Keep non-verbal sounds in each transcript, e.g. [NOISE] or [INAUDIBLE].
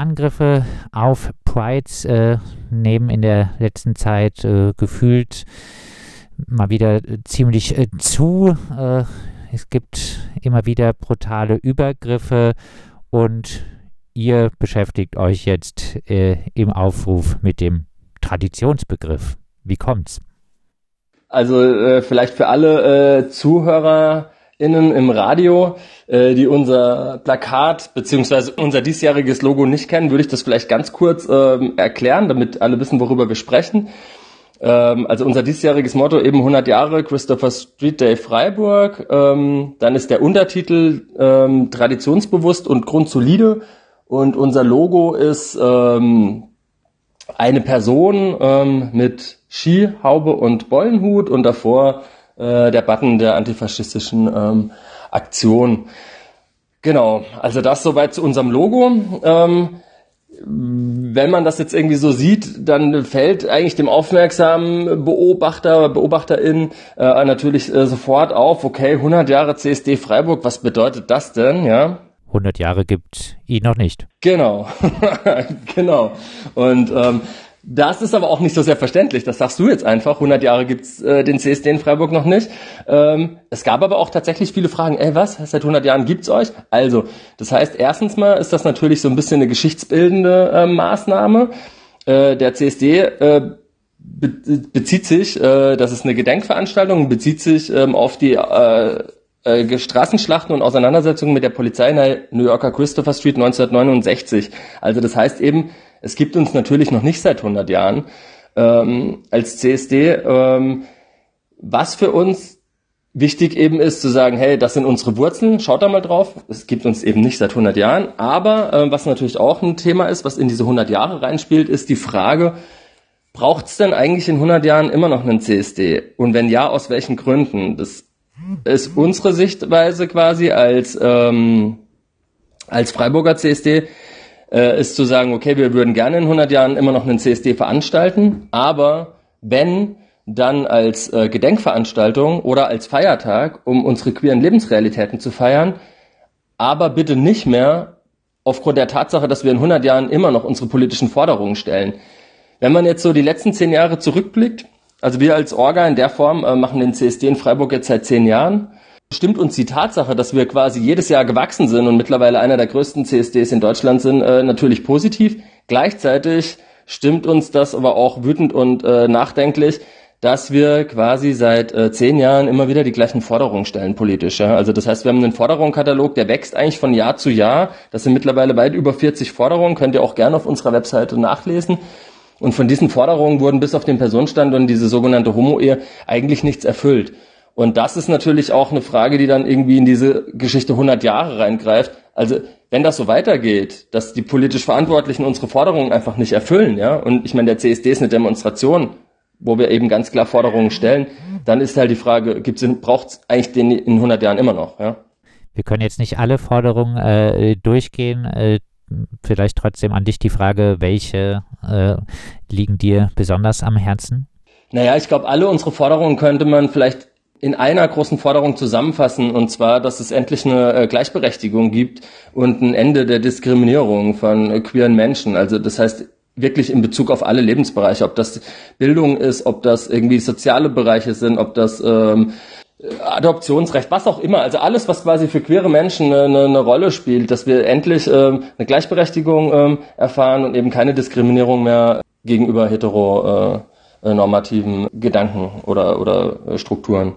Angriffe auf Prides äh, nehmen in der letzten Zeit äh, gefühlt mal wieder ziemlich äh, zu. Äh, es gibt immer wieder brutale Übergriffe und ihr beschäftigt euch jetzt äh, im Aufruf mit dem Traditionsbegriff. Wie kommt's? Also äh, vielleicht für alle äh, ZuhörerInnen im Radio, äh, die unser Plakat beziehungsweise unser diesjähriges Logo nicht kennen, würde ich das vielleicht ganz kurz äh, erklären, damit alle wissen, worüber wir sprechen. Ähm, also unser diesjähriges Motto eben 100 Jahre Christopher Street Day Freiburg. Ähm, dann ist der Untertitel ähm, traditionsbewusst und grundsolide. Und unser Logo ist ähm, eine Person ähm, mit Skihaube und Bollenhut und davor äh, der Button der antifaschistischen ähm, Aktion. Genau, also das soweit zu unserem Logo. Ähm, wenn man das jetzt irgendwie so sieht, dann fällt eigentlich dem aufmerksamen Beobachter, Beobachterin äh, natürlich äh, sofort auf, okay, 100 Jahre CSD Freiburg, was bedeutet das denn, ja? 100 Jahre gibt ihn noch nicht. Genau, [LAUGHS] genau. Und ähm, das ist aber auch nicht so selbstverständlich. Das sagst du jetzt einfach. 100 Jahre gibt's äh, den CSD in Freiburg noch nicht. Ähm, es gab aber auch tatsächlich viele Fragen. Ey, was? Seit 100 Jahren gibt's euch? Also, das heißt, erstens mal ist das natürlich so ein bisschen eine geschichtsbildende äh, Maßnahme. Äh, der CSD äh, be bezieht sich, äh, das ist eine Gedenkveranstaltung, bezieht sich ähm, auf die äh, äh, Straßenschlachten und Auseinandersetzungen mit der Polizei in der New Yorker Christopher Street 1969. Also das heißt eben, es gibt uns natürlich noch nicht seit 100 Jahren ähm, als CSD. Ähm, was für uns wichtig eben ist zu sagen, hey, das sind unsere Wurzeln, schaut da mal drauf. Es gibt uns eben nicht seit 100 Jahren. Aber äh, was natürlich auch ein Thema ist, was in diese 100 Jahre reinspielt, ist die Frage, braucht es denn eigentlich in 100 Jahren immer noch einen CSD? Und wenn ja, aus welchen Gründen? Das ist unsere Sichtweise quasi als, ähm, als Freiburger CSD, äh, ist zu sagen, okay, wir würden gerne in 100 Jahren immer noch einen CSD veranstalten, aber wenn dann als äh, Gedenkveranstaltung oder als Feiertag, um unsere queeren Lebensrealitäten zu feiern, aber bitte nicht mehr aufgrund der Tatsache, dass wir in 100 Jahren immer noch unsere politischen Forderungen stellen. Wenn man jetzt so die letzten zehn Jahre zurückblickt, also wir als Orga in der Form äh, machen den CSD in Freiburg jetzt seit zehn Jahren stimmt uns die Tatsache, dass wir quasi jedes Jahr gewachsen sind und mittlerweile einer der größten CSDs in Deutschland sind, äh, natürlich positiv. Gleichzeitig stimmt uns das aber auch wütend und äh, nachdenklich, dass wir quasi seit äh, zehn Jahren immer wieder die gleichen Forderungen stellen politisch. Ja? Also das heißt, wir haben einen Forderungskatalog, der wächst eigentlich von Jahr zu Jahr. Das sind mittlerweile weit über 40 Forderungen, könnt ihr auch gerne auf unserer Webseite nachlesen. Und von diesen Forderungen wurden bis auf den Personenstand und diese sogenannte Homo-Ehe eigentlich nichts erfüllt. Und das ist natürlich auch eine Frage, die dann irgendwie in diese Geschichte 100 Jahre reingreift. Also wenn das so weitergeht, dass die politisch Verantwortlichen unsere Forderungen einfach nicht erfüllen, ja, und ich meine, der CSD ist eine Demonstration, wo wir eben ganz klar Forderungen stellen, dann ist halt die Frage, braucht es eigentlich den in 100 Jahren immer noch, ja? Wir können jetzt nicht alle Forderungen äh, durchgehen. Äh, vielleicht trotzdem an dich die Frage, welche äh, liegen dir besonders am Herzen? Naja, ich glaube, alle unsere Forderungen könnte man vielleicht in einer großen Forderung zusammenfassen, und zwar, dass es endlich eine äh, Gleichberechtigung gibt und ein Ende der Diskriminierung von äh, queeren Menschen. Also das heißt wirklich in Bezug auf alle Lebensbereiche, ob das Bildung ist, ob das irgendwie soziale Bereiche sind, ob das ähm, Adoptionsrecht, was auch immer, also alles, was quasi für queere Menschen eine, eine Rolle spielt, dass wir endlich ähm, eine Gleichberechtigung ähm, erfahren und eben keine Diskriminierung mehr gegenüber hetero äh, normativen Gedanken oder, oder äh, Strukturen.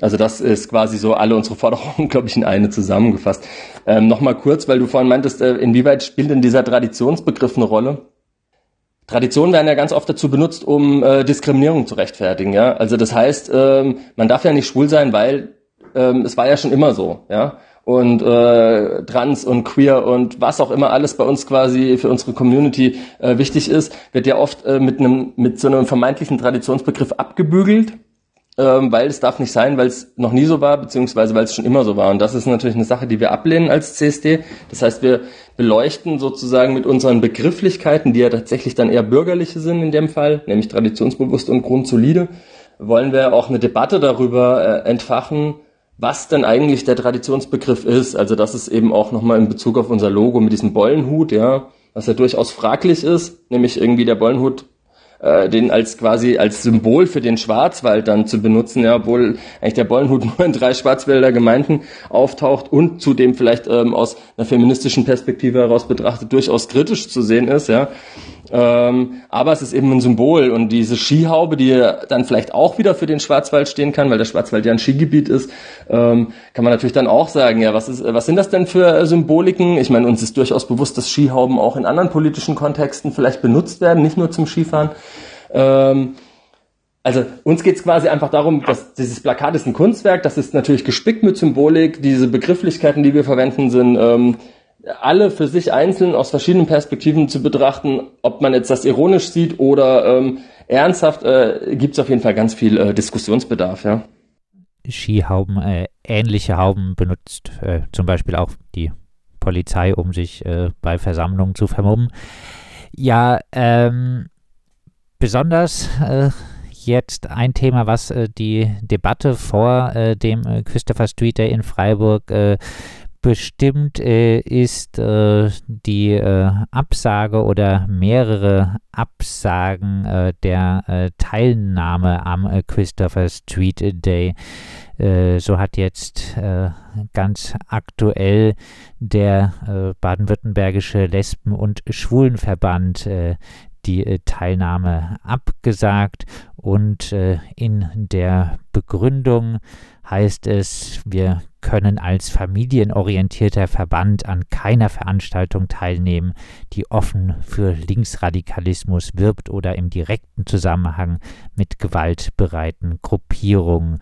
Also das ist quasi so alle unsere Forderungen, [LAUGHS] glaube ich, in eine zusammengefasst. Ähm, Nochmal kurz, weil du vorhin meintest, äh, inwieweit spielt denn dieser Traditionsbegriff eine Rolle? Traditionen werden ja ganz oft dazu benutzt, um äh, Diskriminierung zu rechtfertigen. Ja? Also das heißt, ähm, man darf ja nicht schwul sein, weil ähm, es war ja schon immer so. Ja? Und äh, trans und queer und was auch immer alles bei uns quasi für unsere Community äh, wichtig ist, wird ja oft äh, mit einem mit so einem vermeintlichen Traditionsbegriff abgebügelt, ähm, weil es darf nicht sein, weil es noch nie so war, beziehungsweise weil es schon immer so war. Und das ist natürlich eine Sache, die wir ablehnen als CSD. Das heißt, wir beleuchten sozusagen mit unseren Begrifflichkeiten, die ja tatsächlich dann eher bürgerliche sind in dem Fall, nämlich traditionsbewusst und grundsolide, wollen wir auch eine Debatte darüber äh, entfachen, was denn eigentlich der Traditionsbegriff ist. Also das ist eben auch nochmal in Bezug auf unser Logo mit diesem Bollenhut, ja, was ja durchaus fraglich ist, nämlich irgendwie der Bollenhut äh, den als quasi als Symbol für den Schwarzwald dann zu benutzen, ja, obwohl eigentlich der Bollenhut [LAUGHS] nur in drei Schwarzwälder Gemeinden auftaucht und zudem vielleicht ähm, aus einer feministischen Perspektive heraus betrachtet durchaus kritisch zu sehen ist, ja. Ähm, aber es ist eben ein Symbol und diese Skihaube, die dann vielleicht auch wieder für den Schwarzwald stehen kann, weil der Schwarzwald ja ein Skigebiet ist, ähm, kann man natürlich dann auch sagen, ja, was ist, was sind das denn für Symboliken? Ich meine, uns ist durchaus bewusst, dass Skihauben auch in anderen politischen Kontexten vielleicht benutzt werden, nicht nur zum Skifahren. Ähm, also uns geht es quasi einfach darum, dass dieses Plakat ist ein Kunstwerk, das ist natürlich gespickt mit Symbolik, diese Begrifflichkeiten, die wir verwenden, sind ähm, alle für sich einzeln aus verschiedenen Perspektiven zu betrachten, ob man jetzt das ironisch sieht oder ähm, ernsthaft, äh, gibt es auf jeden Fall ganz viel äh, Diskussionsbedarf, ja. Skihauben, äh, ähnliche Hauben benutzt äh, zum Beispiel auch die Polizei, um sich äh, bei Versammlungen zu vermummen. Ja, ähm, besonders äh, jetzt ein Thema, was äh, die Debatte vor äh, dem äh, Christopher Street Day in Freiburg äh, bestimmt äh, ist äh, die Absage oder mehrere Absagen der Teilnahme am Christopher Street Day. so hat jetzt ganz aktuell der baden-württembergische Lesben- und Schwulenverband die Teilnahme abgesagt. Und in der Begründung heißt es, wir können als familienorientierter Verband an keiner Veranstaltung teilnehmen, die offen für Linksradikalismus wirbt oder im direkten Zusammenhang mit gewaltbereiten Gruppierungen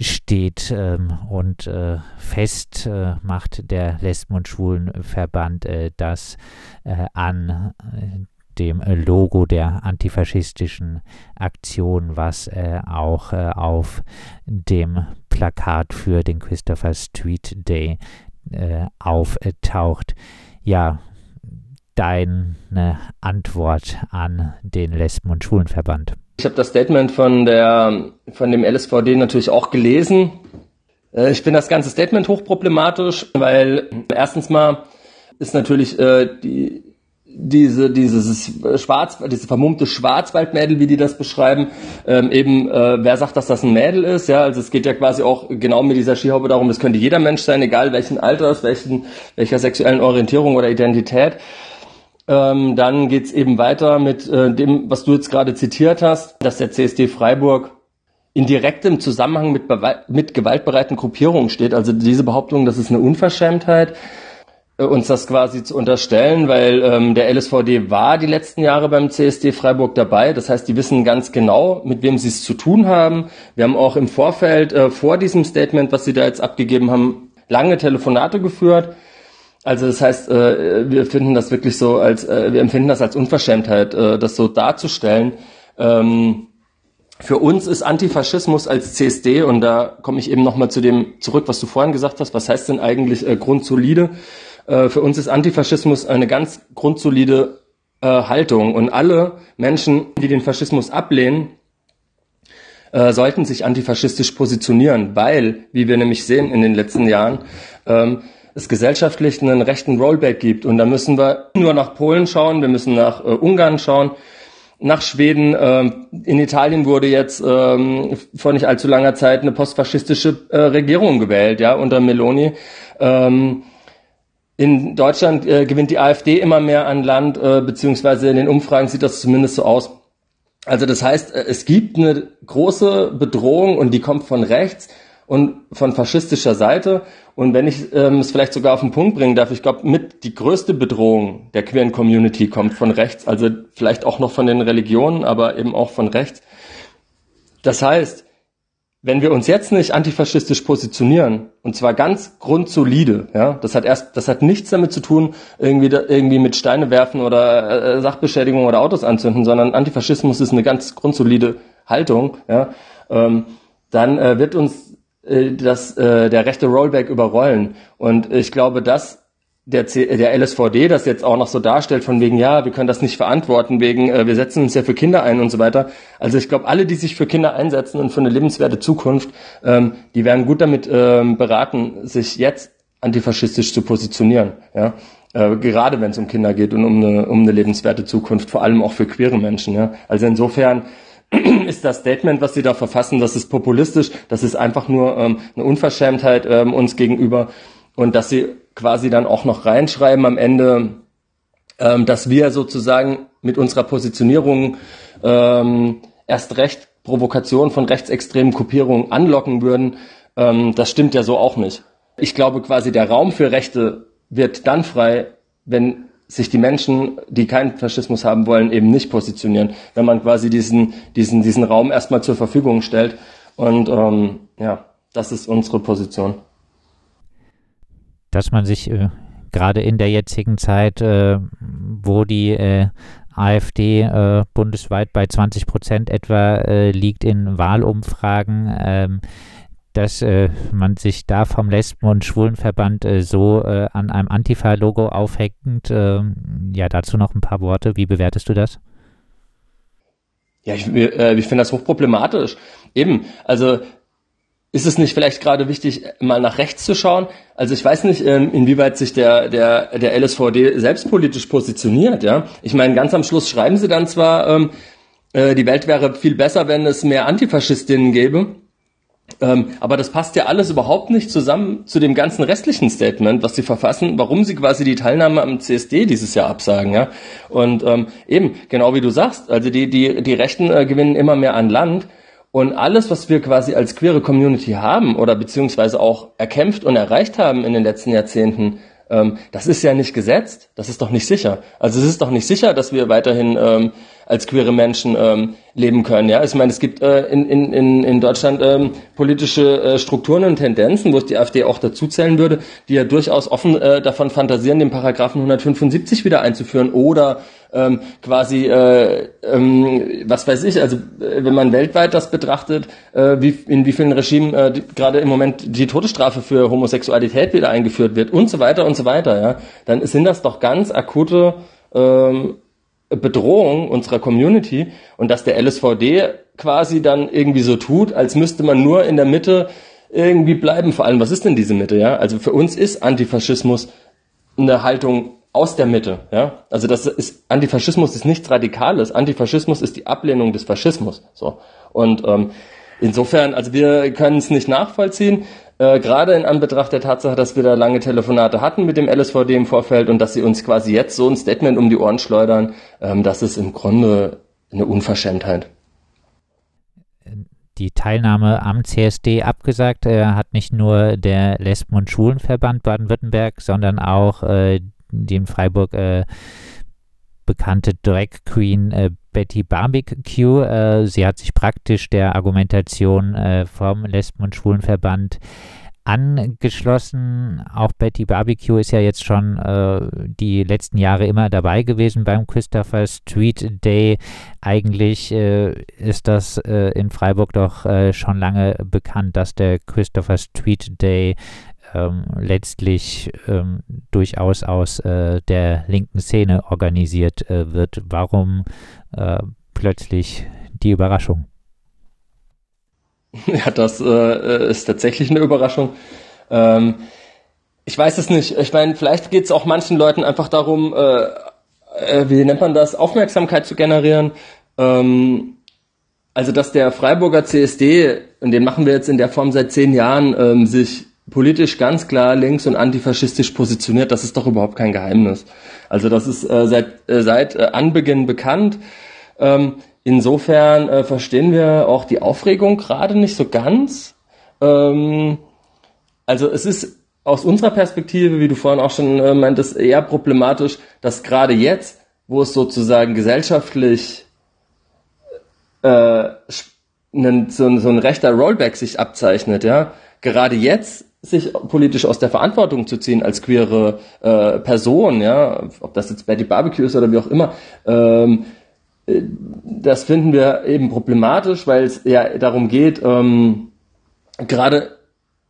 steht ähm, und äh, fest äh, macht der Lesben- und Schwulenverband äh, das äh, an äh, dem äh, Logo der antifaschistischen Aktion, was äh, auch äh, auf dem Plakat für den Christopher Street Day äh, auftaucht. Ja, deine Antwort an den Lesben- und Schwulenverband. Ich habe das Statement von, der, von dem LSVD natürlich auch gelesen. Äh, ich finde das ganze Statement hochproblematisch, weil erstens mal ist natürlich äh, die diese dieses Schwarz, diese vermummte Schwarzwaldmädel, wie die das beschreiben, ähm, eben äh, wer sagt, dass das ein Mädel ist, ja, also es geht ja quasi auch genau mit dieser Skihaube darum, das könnte jeder Mensch sein, egal welchen Alters, welchen welcher sexuellen Orientierung oder Identität. Ähm, dann geht's eben weiter mit äh, dem, was du jetzt gerade zitiert hast, dass der CSD Freiburg in direktem Zusammenhang mit, mit gewaltbereiten Gruppierungen steht. Also diese Behauptung, das ist eine Unverschämtheit. Äh, uns das quasi zu unterstellen, weil ähm, der LSVD war die letzten Jahre beim CSD Freiburg dabei. Das heißt, die wissen ganz genau, mit wem sie es zu tun haben. Wir haben auch im Vorfeld äh, vor diesem Statement, was sie da jetzt abgegeben haben, lange Telefonate geführt. Also das heißt, äh, wir finden das wirklich so als, äh, wir empfinden das als Unverschämtheit, äh, das so darzustellen. Ähm, für uns ist Antifaschismus als CSD, und da komme ich eben nochmal zu dem zurück, was du vorhin gesagt hast, was heißt denn eigentlich äh, grundsolide? Äh, für uns ist Antifaschismus eine ganz grundsolide äh, Haltung und alle Menschen, die den Faschismus ablehnen, äh, sollten sich antifaschistisch positionieren, weil, wie wir nämlich sehen in den letzten Jahren, ähm, es gesellschaftlich einen rechten Rollback gibt. Und da müssen wir nur nach Polen schauen, wir müssen nach äh, Ungarn schauen, nach Schweden. Ähm, in Italien wurde jetzt ähm, vor nicht allzu langer Zeit eine postfaschistische äh, Regierung gewählt, ja, unter Meloni. Ähm, in Deutschland äh, gewinnt die AfD immer mehr an Land, äh, beziehungsweise in den Umfragen sieht das zumindest so aus. Also das heißt, äh, es gibt eine große Bedrohung und die kommt von rechts und von faschistischer Seite. Und wenn ich ähm, es vielleicht sogar auf den Punkt bringen darf, ich glaube, mit die größte Bedrohung der queeren Community kommt von rechts, also vielleicht auch noch von den Religionen, aber eben auch von rechts. Das heißt, wenn wir uns jetzt nicht antifaschistisch positionieren, und zwar ganz grundsolide, ja, das hat erst, das hat nichts damit zu tun, irgendwie, irgendwie mit Steine werfen oder äh, Sachbeschädigung oder Autos anzünden, sondern Antifaschismus ist eine ganz grundsolide Haltung, ja, ähm, dann äh, wird uns äh, das, äh, der rechte Rollback überrollen. Und ich glaube, das der, C der LSVD das jetzt auch noch so darstellt, von wegen, ja, wir können das nicht verantworten, wegen, äh, wir setzen uns ja für Kinder ein und so weiter. Also ich glaube, alle, die sich für Kinder einsetzen und für eine lebenswerte Zukunft, ähm, die werden gut damit ähm, beraten, sich jetzt antifaschistisch zu positionieren. Ja? Äh, gerade wenn es um Kinder geht und um eine, um eine lebenswerte Zukunft, vor allem auch für queere Menschen. Ja? Also insofern [CLEARS THROAT] ist das Statement, was sie da verfassen, das ist populistisch, das ist einfach nur ähm, eine Unverschämtheit ähm, uns gegenüber und dass sie quasi dann auch noch reinschreiben am Ende, ähm, dass wir sozusagen mit unserer Positionierung ähm, erst recht Provokation von rechtsextremen Gruppierungen anlocken würden, ähm, das stimmt ja so auch nicht. Ich glaube quasi, der Raum für Rechte wird dann frei, wenn sich die Menschen, die keinen Faschismus haben wollen, eben nicht positionieren, wenn man quasi diesen, diesen, diesen Raum erstmal zur Verfügung stellt. Und ähm, ja, das ist unsere Position. Dass man sich äh, gerade in der jetzigen Zeit, äh, wo die äh, AfD äh, bundesweit bei 20 Prozent etwa äh, liegt in Wahlumfragen, ähm, dass äh, man sich da vom Lesben- und Schwulenverband äh, so äh, an einem Antifa-Logo aufhängt. Ähm, ja, dazu noch ein paar Worte. Wie bewertest du das? Ja, ich, äh, ich finde das hochproblematisch. Eben, also ist es nicht vielleicht gerade wichtig, mal nach rechts zu schauen? Also ich weiß nicht, ähm, inwieweit sich der, der, der LSVD selbstpolitisch positioniert. Ja, Ich meine, ganz am Schluss schreiben sie dann zwar, ähm, äh, die Welt wäre viel besser, wenn es mehr Antifaschistinnen gäbe. Ähm, aber das passt ja alles überhaupt nicht zusammen zu dem ganzen restlichen Statement, was sie verfassen, warum sie quasi die Teilnahme am CSD dieses Jahr absagen, ja. Und ähm, eben, genau wie du sagst, also die, die, die Rechten äh, gewinnen immer mehr an Land. Und alles, was wir quasi als queere Community haben oder beziehungsweise auch erkämpft und erreicht haben in den letzten Jahrzehnten, ähm, das ist ja nicht gesetzt. Das ist doch nicht sicher. Also es ist doch nicht sicher, dass wir weiterhin ähm, als queere Menschen ähm, leben können. Ja, ich meine, es gibt äh, in, in, in Deutschland ähm, politische äh, Strukturen und Tendenzen, wo es die AfD auch dazu zählen würde, die ja durchaus offen äh, davon fantasieren, den Paragraphen 175 wieder einzuführen oder ähm, quasi, äh, ähm, was weiß ich, also äh, wenn man weltweit das betrachtet, äh, wie, in wie vielen Regimen äh, gerade im Moment die Todesstrafe für Homosexualität wieder eingeführt wird und so weiter und so weiter, ja, dann sind das doch ganz akute ähm, Bedrohung unserer Community und dass der LSVD quasi dann irgendwie so tut, als müsste man nur in der Mitte irgendwie bleiben. Vor allem, was ist denn diese Mitte? Ja, also für uns ist Antifaschismus eine Haltung aus der Mitte. Ja, also das ist Antifaschismus ist nichts Radikales. Antifaschismus ist die Ablehnung des Faschismus. So und ähm, insofern, also wir können es nicht nachvollziehen. Äh, gerade in Anbetracht der Tatsache, dass wir da lange Telefonate hatten mit dem LSVD im Vorfeld und dass sie uns quasi jetzt so ein Statement um die Ohren schleudern, ähm, das ist im Grunde eine Unverschämtheit. Die Teilnahme am CSD abgesagt äh, hat nicht nur der Lesben- und Schulenverband Baden-Württemberg, sondern auch äh, die in Freiburg äh, bekannte Drag Queen äh, Betty Barbecue. Äh, sie hat sich praktisch der Argumentation äh, vom Lesben- und Schwulenverband angeschlossen. Auch Betty Barbecue ist ja jetzt schon äh, die letzten Jahre immer dabei gewesen beim Christopher Street Day. Eigentlich äh, ist das äh, in Freiburg doch äh, schon lange bekannt, dass der Christopher Street Day ähm, letztlich ähm, durchaus aus äh, der linken Szene organisiert äh, wird. Warum äh, plötzlich die Überraschung? [LAUGHS] Ja, das äh, ist tatsächlich eine Überraschung. Ähm, ich weiß es nicht. Ich meine, vielleicht geht es auch manchen Leuten einfach darum, äh, äh, wie nennt man das, Aufmerksamkeit zu generieren. Ähm, also, dass der Freiburger CSD, und den machen wir jetzt in der Form seit zehn Jahren, ähm, sich politisch ganz klar links und antifaschistisch positioniert, das ist doch überhaupt kein Geheimnis. Also das ist äh, seit, äh, seit äh, Anbeginn bekannt. Ähm, insofern äh, verstehen wir auch die Aufregung gerade nicht so ganz. Ähm, also es ist aus unserer Perspektive, wie du vorhin auch schon äh, meintest, eher problematisch, dass gerade jetzt, wo es sozusagen gesellschaftlich äh, einen, so, so ein rechter Rollback sich abzeichnet, ja, gerade jetzt sich politisch aus der Verantwortung zu ziehen als queere äh, Person, ja, ob das jetzt Betty Barbecue ist oder wie auch immer, ähm, äh, das finden wir eben problematisch, weil es ja darum geht, ähm, gerade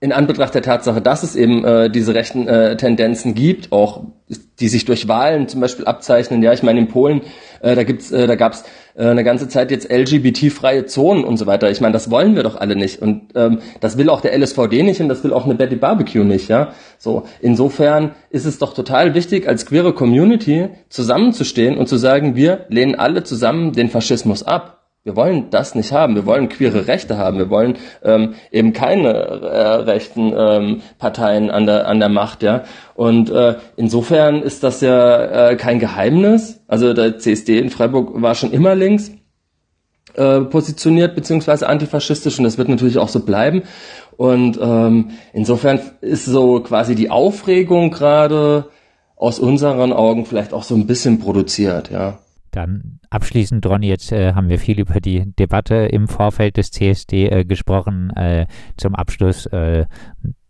in Anbetracht der Tatsache, dass es eben äh, diese rechten äh, Tendenzen gibt, auch die sich durch Wahlen zum Beispiel abzeichnen. Ja, ich meine in Polen, äh, da gibt's, äh, da gab's äh, eine ganze Zeit jetzt LGBT-freie Zonen und so weiter. Ich meine, das wollen wir doch alle nicht. Und ähm, das will auch der LSVD nicht und das will auch eine Betty Barbecue nicht, ja. So, insofern ist es doch total wichtig, als queere Community zusammenzustehen und zu sagen, wir lehnen alle zusammen den Faschismus ab. Wir wollen das nicht haben. Wir wollen queere Rechte haben. Wir wollen ähm, eben keine äh, rechten ähm, Parteien an der an der Macht, ja. Und äh, insofern ist das ja äh, kein Geheimnis. Also der CSD in Freiburg war schon immer links äh, positioniert beziehungsweise antifaschistisch und das wird natürlich auch so bleiben. Und ähm, insofern ist so quasi die Aufregung gerade aus unseren Augen vielleicht auch so ein bisschen produziert, ja. Dann abschließend, Ronny, jetzt äh, haben wir viel über die Debatte im Vorfeld des CSD äh, gesprochen. Äh, zum Abschluss äh,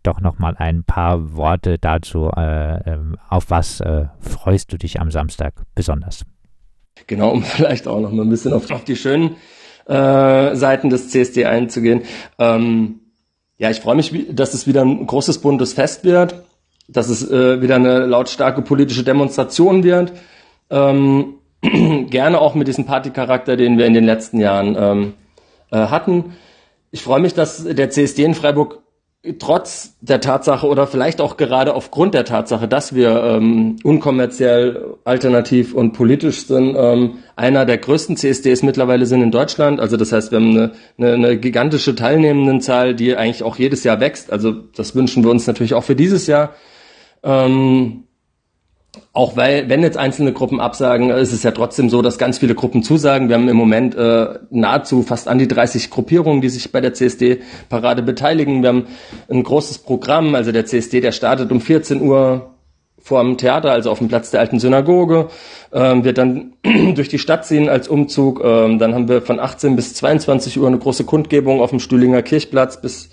doch nochmal ein paar Worte dazu. Äh, ähm, auf was äh, freust du dich am Samstag besonders? Genau, um [LAUGHS] vielleicht auch noch mal ein bisschen auf, auf die schönen Seiten des CSD einzugehen. Ähm, ja, ich freue mich, dass es wieder ein großes buntes Fest wird, dass es wieder eine lautstarke politische Demonstration wird. Ähm, [CLEARS THROAT] gerne auch mit diesem Partycharakter, den wir in den letzten Jahren ähm, äh, hatten. Ich freue mich, dass der CSD in Freiburg trotz der Tatsache oder vielleicht auch gerade aufgrund der Tatsache, dass wir ähm, unkommerziell, alternativ und politisch sind, ähm, einer der größten CSDs mittlerweile sind in Deutschland. Also das heißt, wir haben eine, eine, eine gigantische Teilnehmendenzahl, die eigentlich auch jedes Jahr wächst. Also das wünschen wir uns natürlich auch für dieses Jahr. Ähm, auch weil, wenn jetzt einzelne Gruppen absagen, ist es ja trotzdem so, dass ganz viele Gruppen zusagen. Wir haben im Moment äh, nahezu fast an die 30 Gruppierungen, die sich bei der CSD-Parade beteiligen. Wir haben ein großes Programm, also der CSD, der startet um 14 Uhr vor dem Theater, also auf dem Platz der alten Synagoge, ähm, wird dann [CLEARS THROAT] durch die Stadt ziehen als Umzug. Ähm, dann haben wir von 18 bis 22 Uhr eine große Kundgebung auf dem Stühlinger Kirchplatz, bis,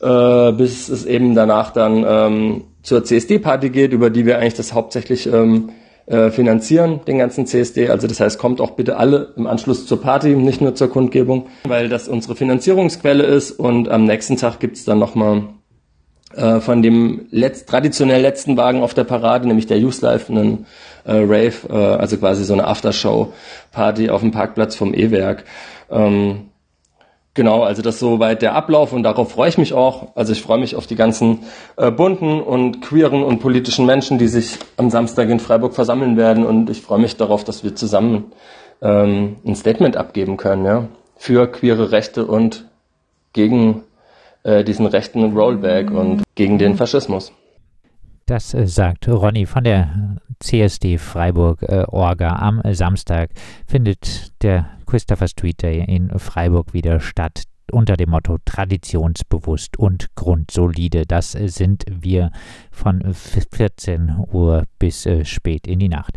äh, bis es eben danach dann ähm, zur CSD-Party geht, über die wir eigentlich das hauptsächlich ähm, äh, finanzieren, den ganzen CSD. Also das heißt, kommt auch bitte alle im Anschluss zur Party, nicht nur zur Kundgebung, weil das unsere Finanzierungsquelle ist. Und am nächsten Tag gibt's dann nochmal äh, von dem letzt, traditionell letzten Wagen auf der Parade, nämlich der Youth Life, einen äh, Rave, äh, also quasi so eine Aftershow-Party auf dem Parkplatz vom E-Werk. Ähm, Genau, also das ist soweit der Ablauf und darauf freue ich mich auch. Also ich freue mich auf die ganzen äh, bunten und queeren und politischen Menschen, die sich am Samstag in Freiburg versammeln werden und ich freue mich darauf, dass wir zusammen ähm, ein Statement abgeben können, ja, für queere Rechte und gegen äh, diesen rechten Rollback und gegen den Faschismus. Das äh, sagt Ronny von der CSD Freiburg äh, Orga. Am Samstag findet der Christopher Street Day in Freiburg wieder statt unter dem Motto traditionsbewusst und grundsolide. Das sind wir von 14 Uhr bis äh, spät in die Nacht.